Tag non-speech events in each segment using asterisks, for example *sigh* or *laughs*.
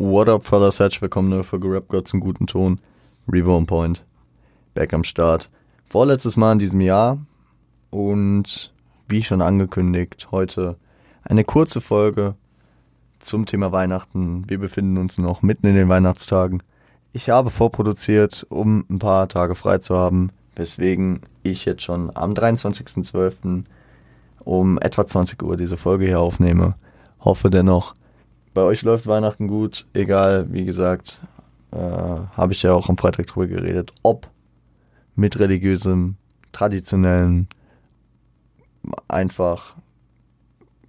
What up, fellas? Herzlich willkommen ne, für Rap God zum guten Ton. Revo on Point. Back am Start. Vorletztes Mal in diesem Jahr. Und wie schon angekündigt, heute eine kurze Folge zum Thema Weihnachten. Wir befinden uns noch mitten in den Weihnachtstagen. Ich habe vorproduziert, um ein paar Tage frei zu haben, weswegen ich jetzt schon am 23.12. um etwa 20 Uhr diese Folge hier aufnehme. Hoffe dennoch, bei euch läuft Weihnachten gut, egal, wie gesagt, äh, habe ich ja auch am Freitag drüber geredet, ob mit religiösem, traditionellen, einfach,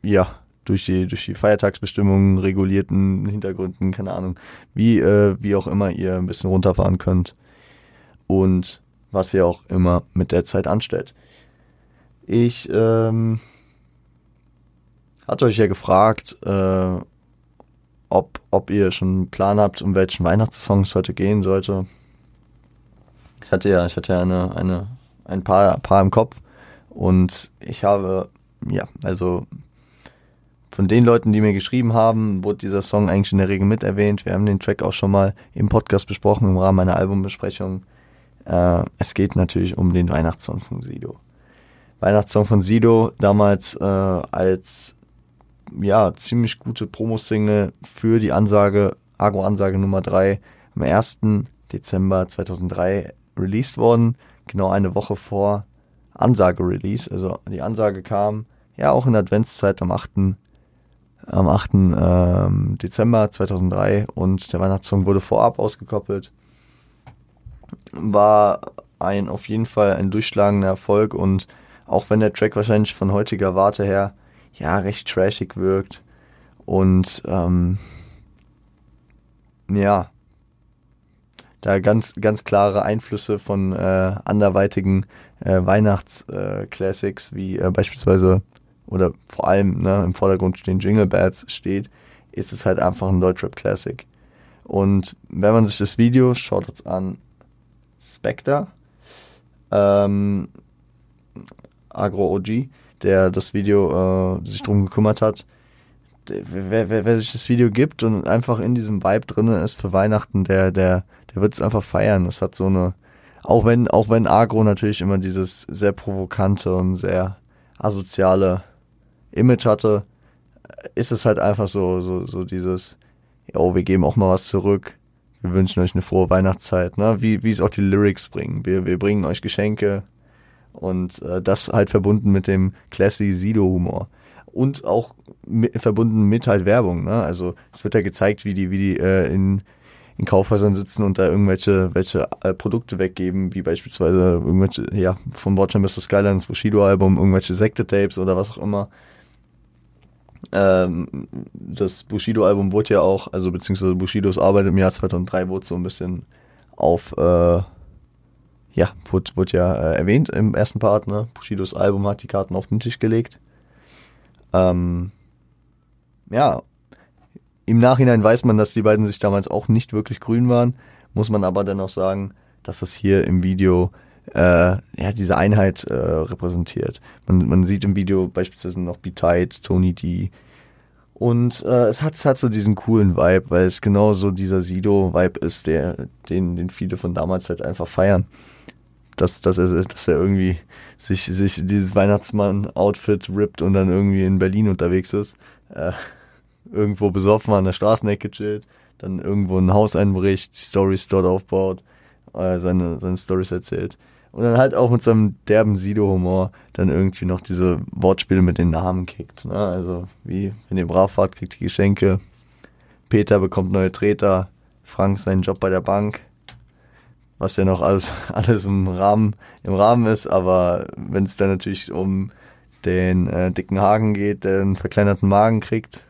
ja, durch die, durch die Feiertagsbestimmungen regulierten Hintergründen, keine Ahnung, wie, äh, wie auch immer ihr ein bisschen runterfahren könnt und was ihr auch immer mit der Zeit anstellt. Ich ähm, hatte euch ja gefragt, äh, ob, ob ihr schon einen Plan habt, um welchen Weihnachtssong es heute gehen sollte. Ich hatte ja, ich hatte ja eine, eine, ein paar, paar im Kopf und ich habe, ja, also von den Leuten, die mir geschrieben haben, wurde dieser Song eigentlich in der Regel mit erwähnt. Wir haben den Track auch schon mal im Podcast besprochen, im Rahmen einer Albumbesprechung. Äh, es geht natürlich um den Weihnachtssong von Sido. Weihnachtssong von Sido, damals äh, als ja, ziemlich gute Promo-Single für die Ansage, Agro-Ansage Nummer 3 am 1. Dezember 2003 released worden, genau eine Woche vor Ansage-Release. Also die Ansage kam ja auch in der Adventszeit am 8. am 8. Ähm, Dezember 2003 und der Weihnachtssong wurde vorab ausgekoppelt. War ein auf jeden Fall ein durchschlagender Erfolg und auch wenn der Track wahrscheinlich von heutiger Warte her ja recht trashig wirkt und ähm, ja da ganz ganz klare Einflüsse von äh, anderweitigen äh, Weihnachtsclassics äh, wie äh, beispielsweise oder vor allem ne, im Vordergrund stehen Jingle Bells steht, ist es halt einfach ein Deutschrap Classic. Und wenn man sich das Video schaut uns an, Spectre, ähm, Agro OG, der das Video äh, sich drum gekümmert hat. Wer, wer, wer, sich das Video gibt und einfach in diesem Vibe drin ist für Weihnachten, der, der, der wird es einfach feiern. Es hat so eine, auch wenn, auch wenn Agro natürlich immer dieses sehr provokante und sehr asoziale Image hatte, ist es halt einfach so, so, so dieses, oh, wir geben auch mal was zurück. Wir wünschen euch eine frohe Weihnachtszeit, ne? Wie, wie es auch die Lyrics bringen. Wir, wir bringen euch Geschenke, und äh, das halt verbunden mit dem classy Sido-Humor. Und auch mit, verbunden mit halt Werbung. Ne? Also es wird ja gezeigt, wie die, wie die äh, in, in Kaufhäusern sitzen und da irgendwelche welche, äh, Produkte weggeben, wie beispielsweise irgendwelche, ja, vom Watcher Mr. Skyline, das Bushido-Album, irgendwelche Sekte-Tapes oder was auch immer. Ähm, das Bushido-Album wurde ja auch, also beziehungsweise Bushidos Arbeit im Jahr 2003 wurde so ein bisschen auf äh, ja, wurde, wurde ja äh, erwähnt im ersten Part, ne? Bushidos Album hat die Karten auf den Tisch gelegt. Ähm, ja, im Nachhinein weiß man, dass die beiden sich damals auch nicht wirklich grün waren, muss man aber dennoch sagen, dass das hier im Video äh, ja, diese Einheit äh, repräsentiert. Man, man sieht im Video beispielsweise noch Be Tight, Tony D. Und äh, es, hat, es hat so diesen coolen Vibe, weil es genau so dieser Sido-Vibe ist, der, den, den viele von damals halt einfach feiern dass, dass, er, dass er irgendwie sich, sich dieses Weihnachtsmann-Outfit rippt und dann irgendwie in Berlin unterwegs ist. Äh, irgendwo besoffen an der Straßenecke chillt, dann irgendwo ein Haus einbricht, Stories dort aufbaut, äh, seine, seine Stories erzählt. Und dann halt auch mit seinem derben Sido-Humor dann irgendwie noch diese Wortspiele mit den Namen kickt. Ne? Also wie, wenn ihr brav fahrt, kriegt die Geschenke. Peter bekommt neue Treter. Frank seinen Job bei der Bank was ja noch alles, *laughs* alles im Rahmen, im Rahmen ist, aber wenn es dann natürlich um den äh, dicken Hagen geht, der einen verkleinerten Magen kriegt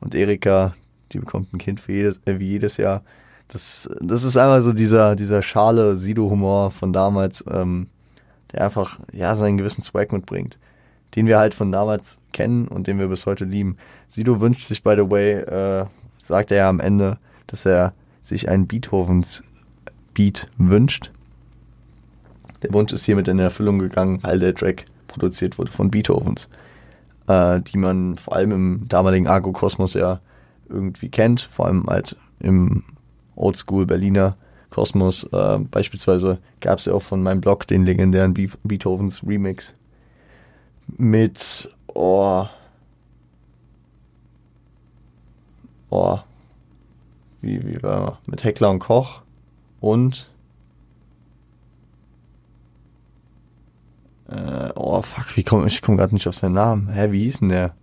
und Erika, die bekommt ein Kind für jedes, äh, wie jedes Jahr. Das, das ist einfach so dieser, dieser schale Sido-Humor von damals, ähm, der einfach, ja, seinen gewissen Swag mitbringt, den wir halt von damals kennen und den wir bis heute lieben. Sido wünscht sich, by the way, äh, sagt er ja am Ende, dass er sich einen Beethovens Beat wünscht. Der Wunsch ist hiermit in Erfüllung gegangen, weil der Track produziert wurde von Beethovens, äh, die man vor allem im damaligen Agro-Kosmos ja irgendwie kennt, vor allem halt im Oldschool Berliner Kosmos. Äh, beispielsweise gab es ja auch von meinem Blog den legendären Be Beethovens Remix mit, oh, oh, wie, wie war mit Heckler und Koch und äh, oh fuck, wie komm, ich komme gerade nicht auf seinen Namen. Hä, wie hieß denn der?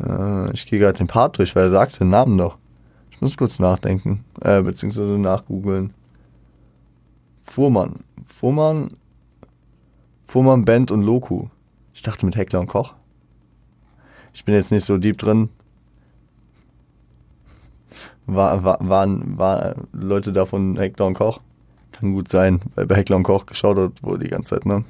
Äh, ich gehe gerade den Part durch, weil er sagt den Namen doch. Ich muss kurz nachdenken, äh, beziehungsweise nachgoogeln. Fuhrmann. Fuhrmann. Fuhrmann, Band und Loku. Ich dachte mit Heckler und Koch. Ich bin jetzt nicht so deep drin. War, war, waren, waren Leute da von Heckler und Koch? Kann gut sein, weil bei Heckler und Koch geschaut wurde die ganze Zeit, ne?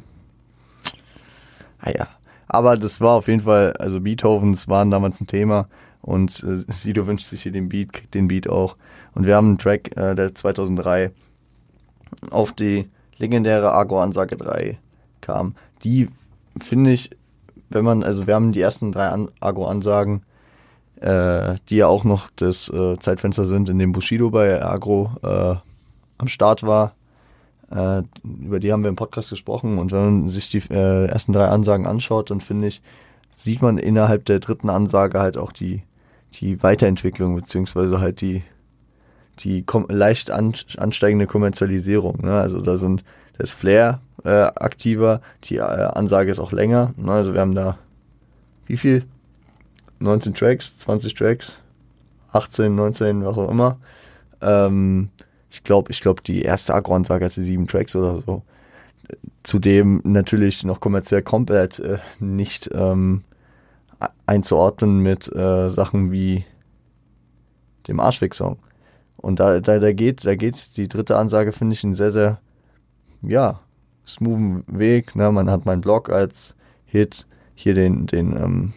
Ah ja. Aber das war auf jeden Fall, also Beethovens waren damals ein Thema und äh, Sido wünscht sich hier den Beat, kriegt den Beat auch. Und wir haben einen Track, äh, der 2003 auf die legendäre Agro-Ansage 3 kam. Die finde ich, wenn man, also wir haben die ersten drei An Agro-Ansagen, äh, die ja auch noch das äh, Zeitfenster sind, in dem Bushido bei Agro äh, am Start war. Äh, über die haben wir im Podcast gesprochen und wenn man sich die äh, ersten drei Ansagen anschaut, dann finde ich, sieht man innerhalb der dritten Ansage halt auch die, die Weiterentwicklung, beziehungsweise halt die, die leicht an ansteigende Kommerzialisierung. Ne? Also da sind, da ist Flair äh, aktiver, die äh, Ansage ist auch länger. Ne? Also wir haben da wie viel? 19 Tracks, 20 Tracks, 18, 19, was auch immer. Ähm, ich glaube, ich glaube, die erste Agro-Ansage hatte sieben Tracks oder so. Zudem natürlich noch kommerziell komplett äh, nicht ähm, einzuordnen mit äh, Sachen wie dem Arschweg-Song. Und da, da, da geht, da geht die dritte Ansage, finde ich, einen sehr, sehr, ja, smoothen Weg. Ne? Man hat meinen Blog als Hit, hier den, den, ähm,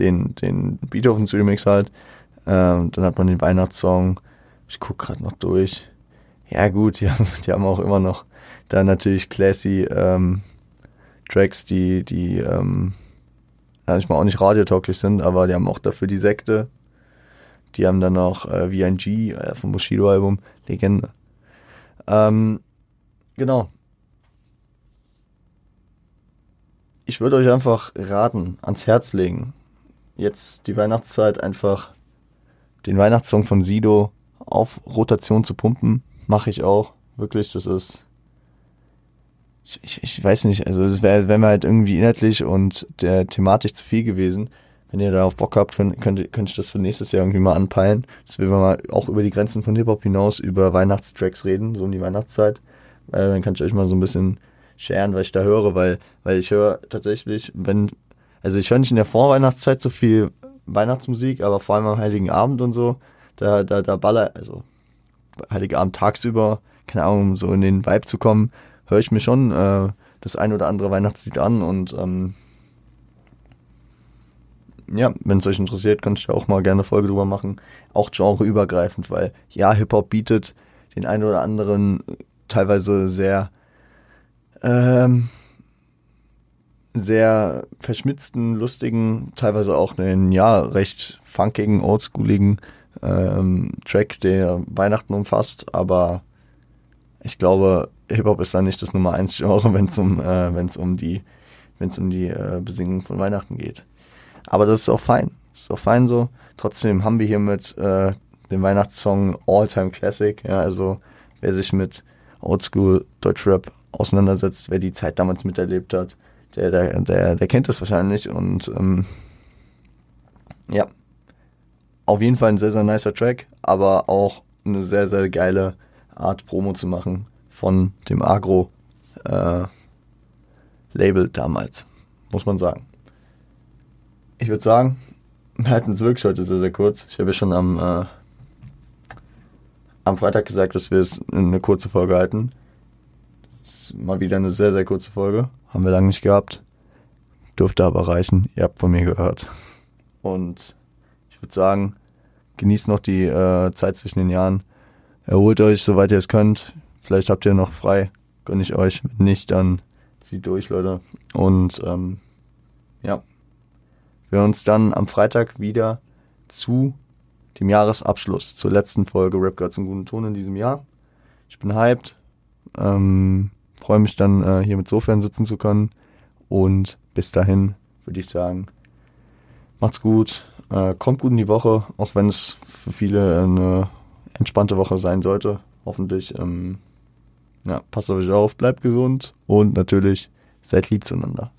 den, den Beethovens Remix halt. Ähm, dann hat man den Weihnachtssong, ich gucke gerade noch durch. Ja gut, die *laughs* haben, die haben auch immer noch da natürlich classy ähm, Tracks, die, die ähm, manchmal auch nicht radiotauglich sind, aber die haben auch dafür die Sekte. Die haben dann noch äh, VNG äh, vom Bushido-Album, Legende. Ähm, genau. Ich würde euch einfach raten, ans Herz legen, jetzt die Weihnachtszeit einfach den Weihnachtssong von Sido auf Rotation zu pumpen. Mache ich auch. Wirklich, das ist. Ich, ich, ich weiß nicht, also es wäre wär mir halt irgendwie inhaltlich und der thematisch zu viel gewesen. Wenn ihr darauf Bock habt, könnt, könnt, könnt ich das für nächstes Jahr irgendwie mal anpeilen. Dass wir mal auch über die Grenzen von Hip-Hop hinaus über Weihnachtstracks reden, so in die Weihnachtszeit. Äh, dann kann ich euch mal so ein bisschen scheren, was ich da höre, weil, weil ich höre tatsächlich, wenn, also ich höre nicht in der Vorweihnachtszeit so viel Weihnachtsmusik, aber vor allem am Heiligen Abend und so, da, da, da baller, also Heilige Abend tagsüber, keine Ahnung, um so in den Vibe zu kommen, höre ich mir schon äh, das ein oder andere Weihnachtslied an und ähm, ja, wenn es euch interessiert, könnt ihr auch mal gerne eine Folge drüber machen. Auch genreübergreifend, weil ja, Hip-Hop bietet den einen oder anderen teilweise sehr ähm, sehr verschmitzten, lustigen, teilweise auch einen ja recht funkigen, oldschooligen ähm, Track, der Weihnachten umfasst, aber ich glaube, Hip-Hop ist da nicht das Nummer 1 Genre, *laughs* wenn es um, äh, wenn's um die, wenn's um die äh, Besingung von Weihnachten geht. Aber das ist auch fein. Das ist auch fein so. Trotzdem haben wir hier mit äh, dem Weihnachtssong All-Time Classic, ja, also wer sich mit Oldschool Deutschrap auseinandersetzt, wer die Zeit damals miterlebt hat, der, der, der, der kennt das wahrscheinlich und ähm, ja, auf jeden Fall ein sehr, sehr nicer Track, aber auch eine sehr, sehr geile Art, Promo zu machen von dem Agro äh, Label damals, muss man sagen. Ich würde sagen, wir halten es wirklich heute sehr, sehr kurz. Ich habe ja schon am, äh, am Freitag gesagt, dass wir es eine kurze Folge halten. Ist mal wieder eine sehr, sehr kurze Folge. Haben wir lange nicht gehabt. Dürfte aber reichen. Ihr habt von mir gehört. Und ich würde sagen, genießt noch die äh, Zeit zwischen den Jahren. Erholt euch, soweit ihr es könnt. Vielleicht habt ihr noch frei. Gönn ich euch. Wenn nicht, dann zieht durch, Leute. Und ähm, ja, Wir hören uns dann am Freitag wieder zu dem Jahresabschluss, zur letzten Folge Rap Girls einen guten Ton in diesem Jahr. Ich bin hyped, ähm, freue mich dann äh, hier mit Sofern sitzen zu können und bis dahin würde ich sagen, macht's gut, äh, kommt gut in die Woche, auch wenn es für viele eine entspannte Woche sein sollte, hoffentlich. Ähm, ja, passt auf euch auf, bleibt gesund und natürlich seid lieb zueinander.